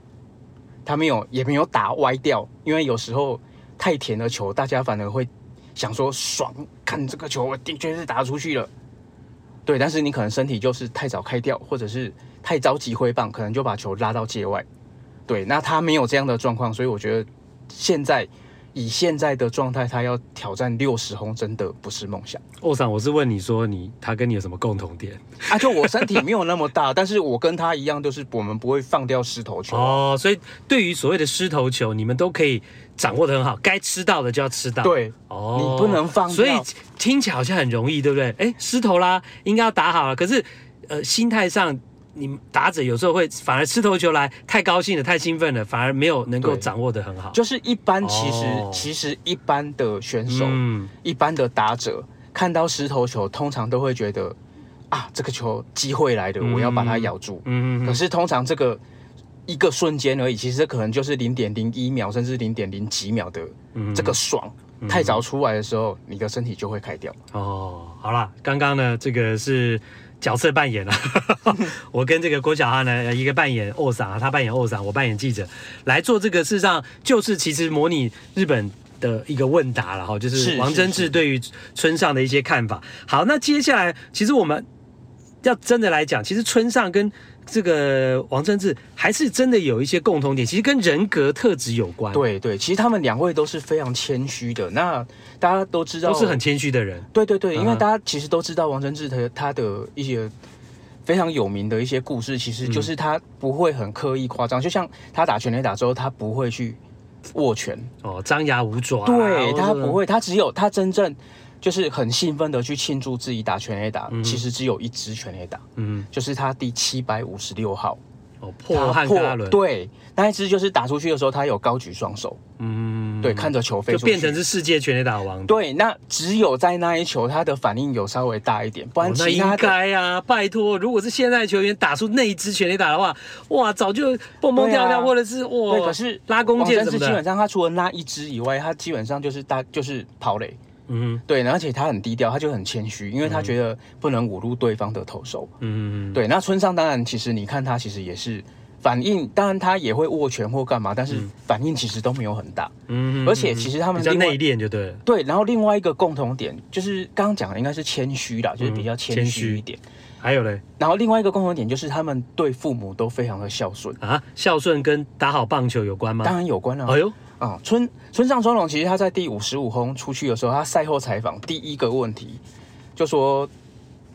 他没有也没有打歪掉，因为有时候。太甜的球，大家反而会想说爽，看这个球我的确是打出去了，对。但是你可能身体就是太早开掉，或者是太着急挥棒，可能就把球拉到界外。对，那他没有这样的状况，所以我觉得现在。以现在的状态，他要挑战六十轰，真的不是梦想。欧桑，我是问你说你，他跟你有什么共同点？啊，就我身体没有那么大，但是我跟他一样，就是我们不会放掉狮头球。哦，所以对于所谓的狮头球，你们都可以掌握的很好，该吃到的就要吃到。对，哦，你不能放掉。所以听起来好像很容易，对不对？哎，失投啦，应该要打好了。可是，呃，心态上。你打者有时候会反而吃头球来，太高兴了，太兴奋了，反而没有能够掌握的很好。就是一般其实、哦、其实一般的选手，嗯、一般的打者看到石头球，通常都会觉得啊，这个球机会来的，我要把它咬住。嗯，可是通常这个一个瞬间而已，其实可能就是零点零一秒，甚至零点零几秒的这个爽，嗯、太早出来的时候，你的身体就会开掉。哦，好了，刚刚呢，这个是。角色扮演了，我跟这个郭小哈呢，一个扮演欧桑，他扮演欧桑，我扮演记者，来做这个。事实上，就是其实模拟日本的一个问答了哈，就是王真治对于村上的一些看法。好，那接下来，其实我们要真的来讲，其实村上跟。这个王贞治还是真的有一些共同点，其实跟人格特质有关。对对，其实他们两位都是非常谦虚的。那大家都知道，都是很谦虚的人。对对对，因为大家其实都知道王贞治他他的一些非常有名的一些故事，其实就是他不会很刻意夸张，嗯、就像他打拳垒打之后，他不会去握拳哦，张牙舞爪、啊，对他不会，他只有他真正就是很兴奋的去庆祝自己打全垒打，嗯、其实只有一支全垒打，嗯，就是他第七百五十六号。哦，破汉克阿伦，对，那一支就是打出去的时候，他有高举双手，嗯，对，看着球飞出去，就变成是世界全垒打王。对，那只有在那一球，他的反应有稍微大一点，不然其他、哦、那应该啊，拜托，如果是现在球员打出那一支全垒打的话，哇，早就蹦蹦跳跳，啊、或者是哇，对，可是拉弓箭什么的，基本上他除了那一支以外，他基本上就是大就是跑垒。嗯，对，而且他很低调，他就很谦虚，因为他觉得不能侮辱对方的投手。嗯，对。那村上当然，其实你看他其实也是反应，当然他也会握拳或干嘛，但是反应其实都没有很大。嗯，而且其实他们比较内敛就对了。对，然后另外一个共同点就是刚刚讲的应该是谦虚啦，就是比较谦虚一点。还有嘞，然后另外一个共同点就是他们对父母都非常的孝顺啊。孝顺跟打好棒球有关吗？当然有关啊。哎呦。啊，村村上春龙其实他在第五十五轰出去的时候，他赛后采访第一个问题就说，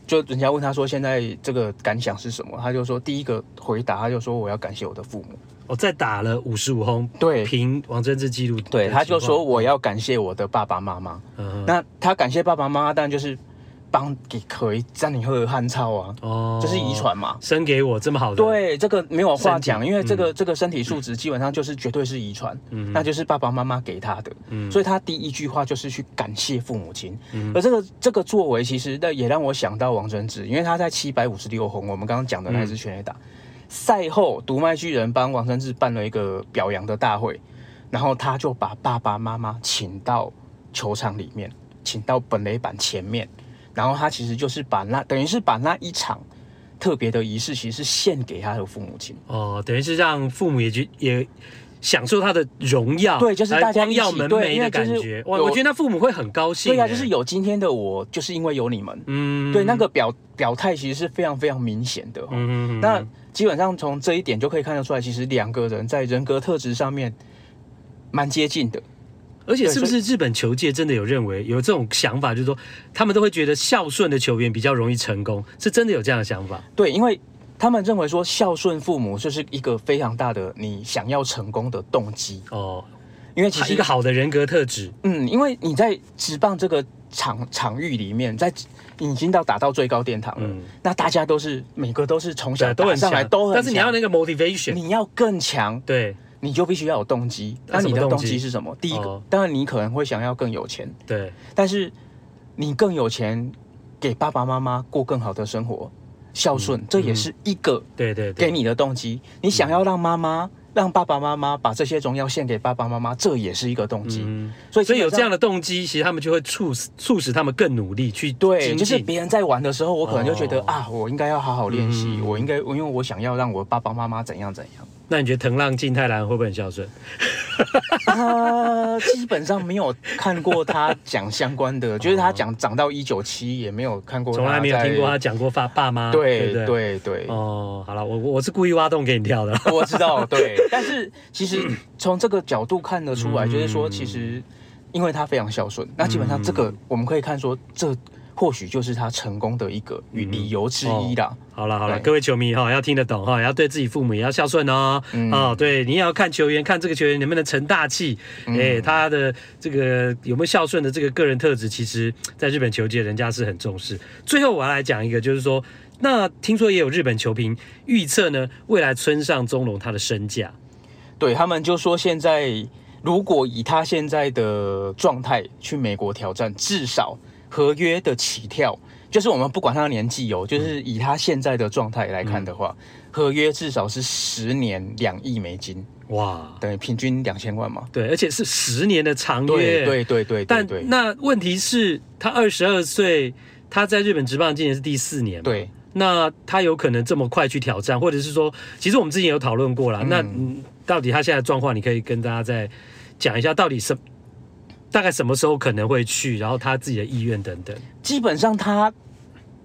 就人家问他说现在这个感想是什么，他就说第一个回答他就说我要感谢我的父母。哦，再打了五十五轰，对，凭王贞治记录，对，他就说我要感谢我的爸爸妈妈。嗯，那他感谢爸爸妈妈，当然就是。帮给可以让你喝汉草啊，哦，这是遗传嘛，生给我这么好的，对，这个没有话讲，因为这个、嗯、这个身体素质基本上就是绝对是遗传，嗯，那就是爸爸妈妈给他的，嗯，所以他第一句话就是去感谢父母亲，嗯，而这个这个作为其实那也让我想到王贞治，因为他在七百五十六红，我们刚刚讲的那支全垒打，赛、嗯、后独麦巨人帮王贞治办了一个表扬的大会，然后他就把爸爸妈妈请到球场里面，请到本垒板前面。然后他其实就是把那等于是把那一场特别的仪式，其实是献给他的父母亲哦，等于是让父母也觉也享受他的荣耀，对，就是大家要门楣的感觉。哇，我觉得那父母会很高兴。对啊，就是有今天的我，就是因为有你们。嗯，对，那个表表态其实是非常非常明显的。嗯，那基本上从这一点就可以看得出来，其实两个人在人格特质上面蛮接近的。而且是不是日本球界真的有认为有这种想法，就是说他们都会觉得孝顺的球员比较容易成功，是真的有这样的想法？对，因为他们认为说孝顺父母就是一个非常大的你想要成功的动机哦。因为其实一个好的人格特质，嗯，因为你在职棒这个场场域里面，在已经到达到最高殿堂了，嗯、那大家都是每个都是从小都很上来都很，但是你要那个 motivation，你要更强，对。你就必须要有动机，那你的动机是什么？第一个，当然你可能会想要更有钱，对。但是你更有钱，给爸爸妈妈过更好的生活，孝顺，这也是一个对对给你的动机。你想要让妈妈、让爸爸妈妈把这些荣耀献给爸爸妈妈，这也是一个动机。所以，所以有这样的动机，其实他们就会促使促使他们更努力去对。就是别人在玩的时候，我可能就觉得啊，我应该要好好练习，我应该，因为我想要让我爸爸妈妈怎样怎样。那你觉得藤浪静太郎会不会很孝顺？他基本上没有看过他讲相关的，就是他讲长到一九七也没有看过，从来没有听过他讲过爸爸妈。对对对。哦，好了，我我是故意挖洞给你跳的。我知道，对。但是其实从这个角度看得出来，就是说，其实因为他非常孝顺，那基本上这个我们可以看说这。或许就是他成功的一个与理由之一啦。嗯哦、好了好了，各位球迷哈，要听得懂哈，要对自己父母也要孝顺哦。嗯、哦，对，你也要看球员，看这个球员能不能成大器。哎、嗯欸，他的这个有没有孝顺的这个个人特质，其实在日本球界人家是很重视。最后我要来讲一个，就是说，那听说也有日本球评预测呢，未来村上宗隆他的身价，对他们就说，现在如果以他现在的状态去美国挑战，至少。合约的起跳，就是我们不管他的年纪哦，就是以他现在的状态来看的话，嗯、合约至少是十年两亿美金，哇，等于平均两千万嘛。对，而且是十年的长约。对对对对。但那问题是，他二十二岁，他在日本职棒今年是第四年，对，那他有可能这么快去挑战，或者是说，其实我们之前有讨论过了，嗯、那到底他现在的状况，你可以跟大家再讲一下，到底什？大概什么时候可能会去？然后他自己的意愿等等。基本上他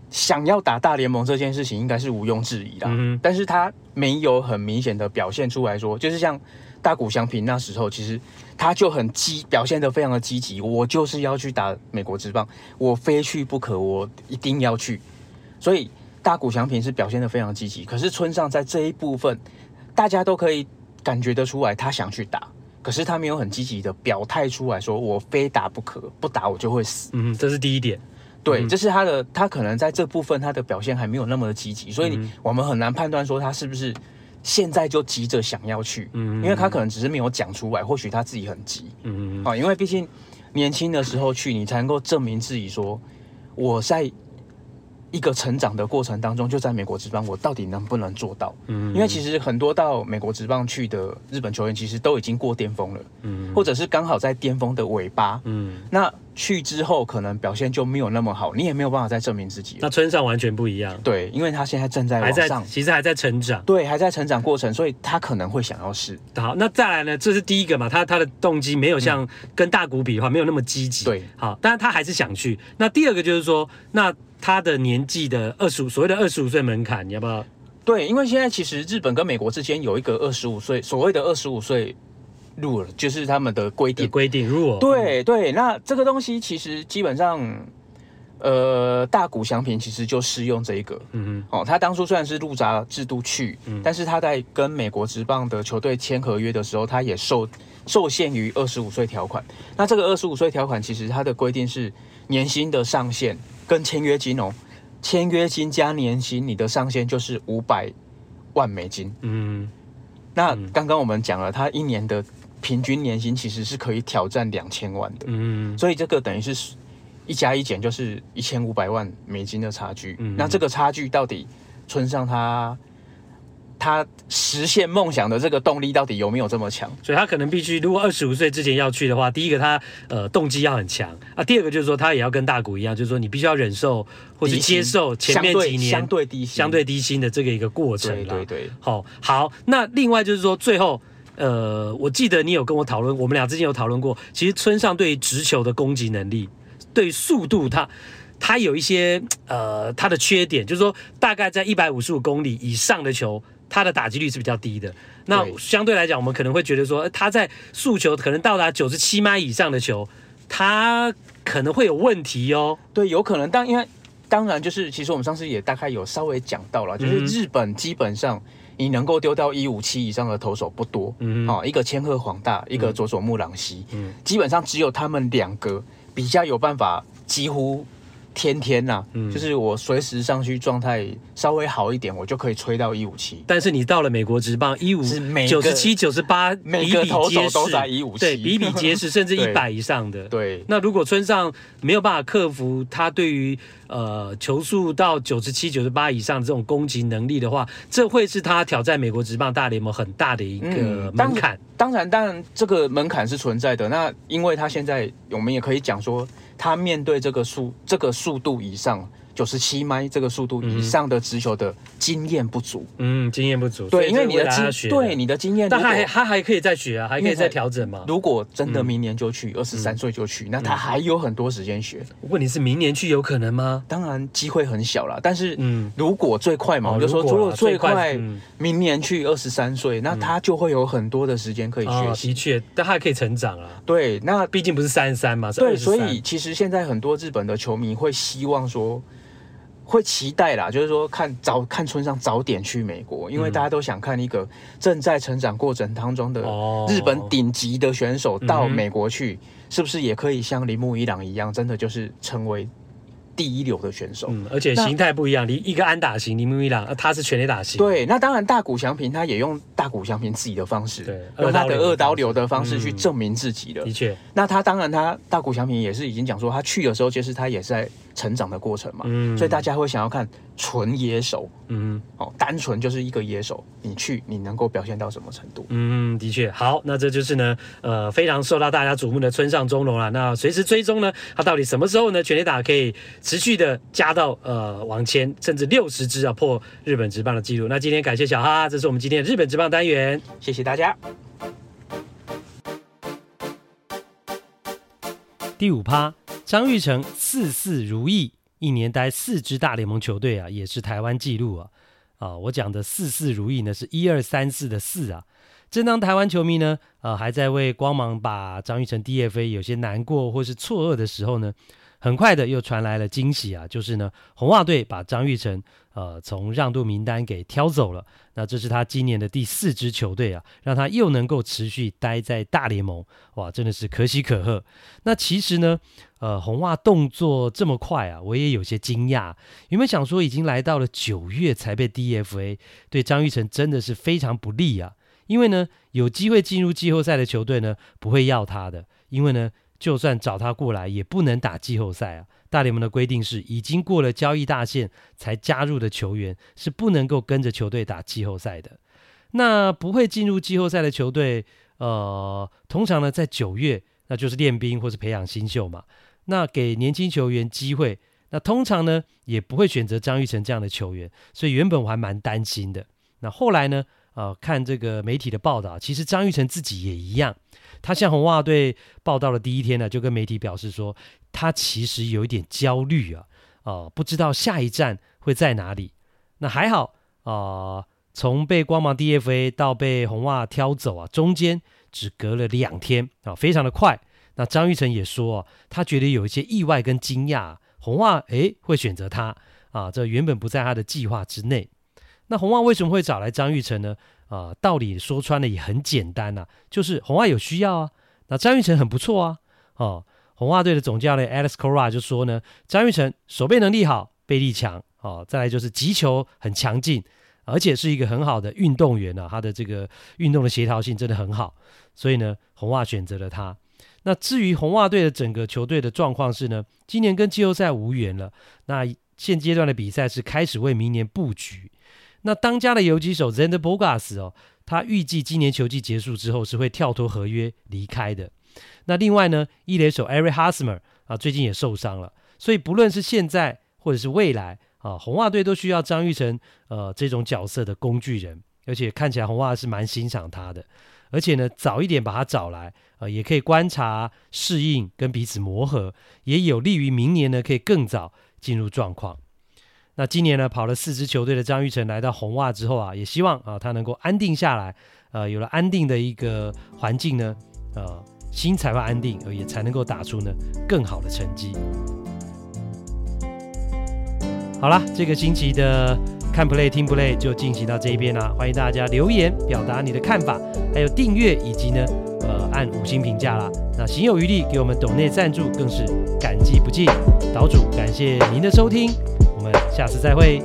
想要打大联盟这件事情应该是毋庸置疑的，嗯、但是他没有很明显的表现出来说，就是像大谷翔平那时候，其实他就很积表现的非常的积极，我就是要去打美国职棒，我非去不可，我一定要去。所以。大谷翔平是表现的非常积极，可是村上在这一部分，大家都可以感觉得出来，他想去打，可是他没有很积极的表态出来说，我非打不可，不打我就会死。嗯，这是第一点。对，这是他的，他可能在这部分他的表现还没有那么的积极，所以我们很难判断说他是不是现在就急着想要去，嗯，因为他可能只是没有讲出来，或许他自己很急，嗯嗯，啊，因为毕竟年轻的时候去，你才能够证明自己说我在。一个成长的过程当中，就在美国职棒，我到底能不能做到？嗯，因为其实很多到美国职棒去的日本球员，其实都已经过巅峰了，嗯，或者是刚好在巅峰的尾巴，嗯，那去之后可能表现就没有那么好，你也没有办法再证明自己。那村上完全不一样，对，因为他现在正在往上，其实还在成长，对，还在成长过程，所以他可能会想要试。好，那再来呢？这是第一个嘛，他他的动机没有像跟大谷比的话，没有那么积极，对，好，但是他还是想去。那第二个就是说，那。他的年纪的二十五，所谓的二十五岁门槛，你要不要？对，因为现在其实日本跟美国之间有一个二十五岁，所谓的二十五岁 rule，就是他们的规定。规定 rule。对对，那这个东西其实基本上，呃，大谷翔平其实就适用这一个。嗯嗯。哦，他当初虽然是入闸制度去，嗯，但是他在跟美国职棒的球队签合约的时候，他也受受限于二十五岁条款。那这个二十五岁条款其实它的规定是年薪的上限。跟签约金哦，签约金加年薪，你的上限就是五百万美金。嗯，那刚刚我们讲了，他一年的平均年薪其实是可以挑战两千万的。嗯，所以这个等于是一加一减就是一千五百万美金的差距。嗯，那这个差距到底村上他？他实现梦想的这个动力到底有没有这么强？所以他可能必须，如果二十五岁之前要去的话，第一个他呃动机要很强啊，第二个就是说他也要跟大谷一样，就是说你必须要忍受或者接受前面几年相对低相对低薪的这个一个过程。对对对，好，好，那另外就是说最后呃，我记得你有跟我讨论，我们俩之前有讨论过，其实村上对于直球的攻击能力，对速度他他有一些呃他的缺点，就是说大概在一百五十五公里以上的球。他的打击率是比较低的，那相对来讲，我们可能会觉得说，他在速球可能到达九十七迈以上的球，他可能会有问题哦。对，有可能，但因为当然就是，其实我们上次也大概有稍微讲到了，就是日本基本上你能够丢到一五七以上的投手不多，嗯，哦，一个千贺滉大，一个佐佐木朗希，嗯，基本上只有他们两个比较有办法，几乎。天天呐、啊，嗯，就是我随时上去状态稍微好一点，我就可以吹到一五七。但是你到了美国职棒一五九十七、九十八，每个投手都在一五七，对，比比皆是，甚至一百以上的。对，那如果村上没有办法克服他对于呃球速到九十七、九十八以上的这种攻击能力的话，这会是他挑战美国职棒大联盟很大的一个门槛、嗯。当然，当然这个门槛是存在的。那因为他现在，我们也可以讲说。他面对这个速这个速度以上九十七迈这个速度以上的直球的经验不足，嗯，经验不足，对，因为你的经对你的经验，但他还他还可以再学啊，还可以再调整嘛。如果真的明年就去，二十三岁就去，那他还有很多时间学。问题是明年去有可能吗？当然机会很小啦，但是嗯，如果最快嘛，我就说如果最快明年去二十三岁，那他就会有很多的时间可以学习。的确，但他还可以成长啊。对，那毕竟不是三十三嘛，对，所以其实现在很多日本的球迷会希望说。会期待啦，就是说看早看村上早点去美国，因为大家都想看一个正在成长过程当中的日本顶级的选手到美国去，是不是也可以像铃木一朗一样，真的就是成为。第一流的选手，嗯，而且形态不一样，一个安打型，铃木一朗，他是全垒打型。对，那当然大谷翔平他也用大谷翔平自己的方式，对，用他的二刀流的方式去证明自己的。的确，那他当然他大谷翔平也是已经讲说，他去的时候其实他也是在成长的过程嘛，嗯，所以大家会想要看纯野手，嗯，哦，单纯就是一个野手，你去你能够表现到什么程度？嗯，的确，好，那这就是呢，呃，非常受到大家瞩目的村上中龙了。那随时追踪呢，他到底什么时候呢？全垒打可以持续的加到呃往前，甚至六十支啊，破日本职棒的记录。那今天感谢小哈，这是我们今天的日本职棒单元，谢谢大家。第五趴，张玉成四四如意，一年待四支大联盟球队啊，也是台湾纪录啊。啊，我讲的四四如意呢，是一二三四的四啊。正当台湾球迷呢，呃，还在为光芒把张玉成 DFA 有些难过或是错愕的时候呢。很快的又传来了惊喜啊，就是呢，红袜队把张玉成呃从让渡名单给挑走了。那这是他今年的第四支球队啊，让他又能够持续待在大联盟，哇，真的是可喜可贺。那其实呢，呃，红袜动作这么快啊，我也有些惊讶。原本想说已经来到了九月才被 DFA，对张玉成真的是非常不利啊？因为呢，有机会进入季后赛的球队呢，不会要他的，因为呢。就算找他过来，也不能打季后赛啊！大联盟的规定是，已经过了交易大限才加入的球员是不能够跟着球队打季后赛的。那不会进入季后赛的球队，呃，通常呢在九月，那就是练兵或是培养新秀嘛。那给年轻球员机会，那通常呢也不会选择张玉成这样的球员。所以原本我还蛮担心的。那后来呢，呃，看这个媒体的报道，其实张玉成自己也一样。他向红袜队报到的第一天呢，就跟媒体表示说，他其实有一点焦虑啊，呃，不知道下一站会在哪里。那还好啊，从被光芒 DFA 到被红袜挑走啊，中间只隔了两天啊，非常的快。那张玉成也说，他觉得有一些意外跟惊讶，红袜诶会选择他啊，这原本不在他的计划之内。那红袜为什么会找来张玉成呢？啊、道理说穿了也很简单呐、啊，就是红袜有需要啊。那张玉成很不错啊，哦，红袜队的总教练 Alex Cora 就说呢，张玉成守备能力好，背力强，哦，再来就是击球很强劲，而且是一个很好的运动员啊，他的这个运动的协调性真的很好，所以呢，红袜选择了他。那至于红袜队的整个球队的状况是呢，今年跟季后赛无缘了，那现阶段的比赛是开始为明年布局。那当家的游击手 Zander Bogas 哦，他预计今年球季结束之后是会跳脱合约离开的。那另外呢，一垒手 Eric Hosmer 啊，最近也受伤了，所以不论是现在或者是未来啊，红袜队都需要张玉成呃这种角色的工具人，而且看起来红袜是蛮欣赏他的，而且呢，早一点把他找来啊，也可以观察适应跟彼此磨合，也有利于明年呢可以更早进入状况。那今年呢，跑了四支球队的张玉成来到红袜之后啊，也希望啊他能够安定下来，呃，有了安定的一个环境呢，呃，心才会安定，也才能够打出呢更好的成绩。好了，这个星期的看 play 听 play 就进行到这一边啦，欢迎大家留言表达你的看法，还有订阅以及呢，呃，按五星评价啦。那行有余力给我们抖内赞助，更是感激不尽。岛主感谢您的收听。下次再会。